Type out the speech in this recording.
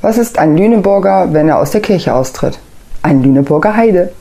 Was ist ein Lüneburger, wenn er aus der Kirche austritt? Ein Lüneburger Heide.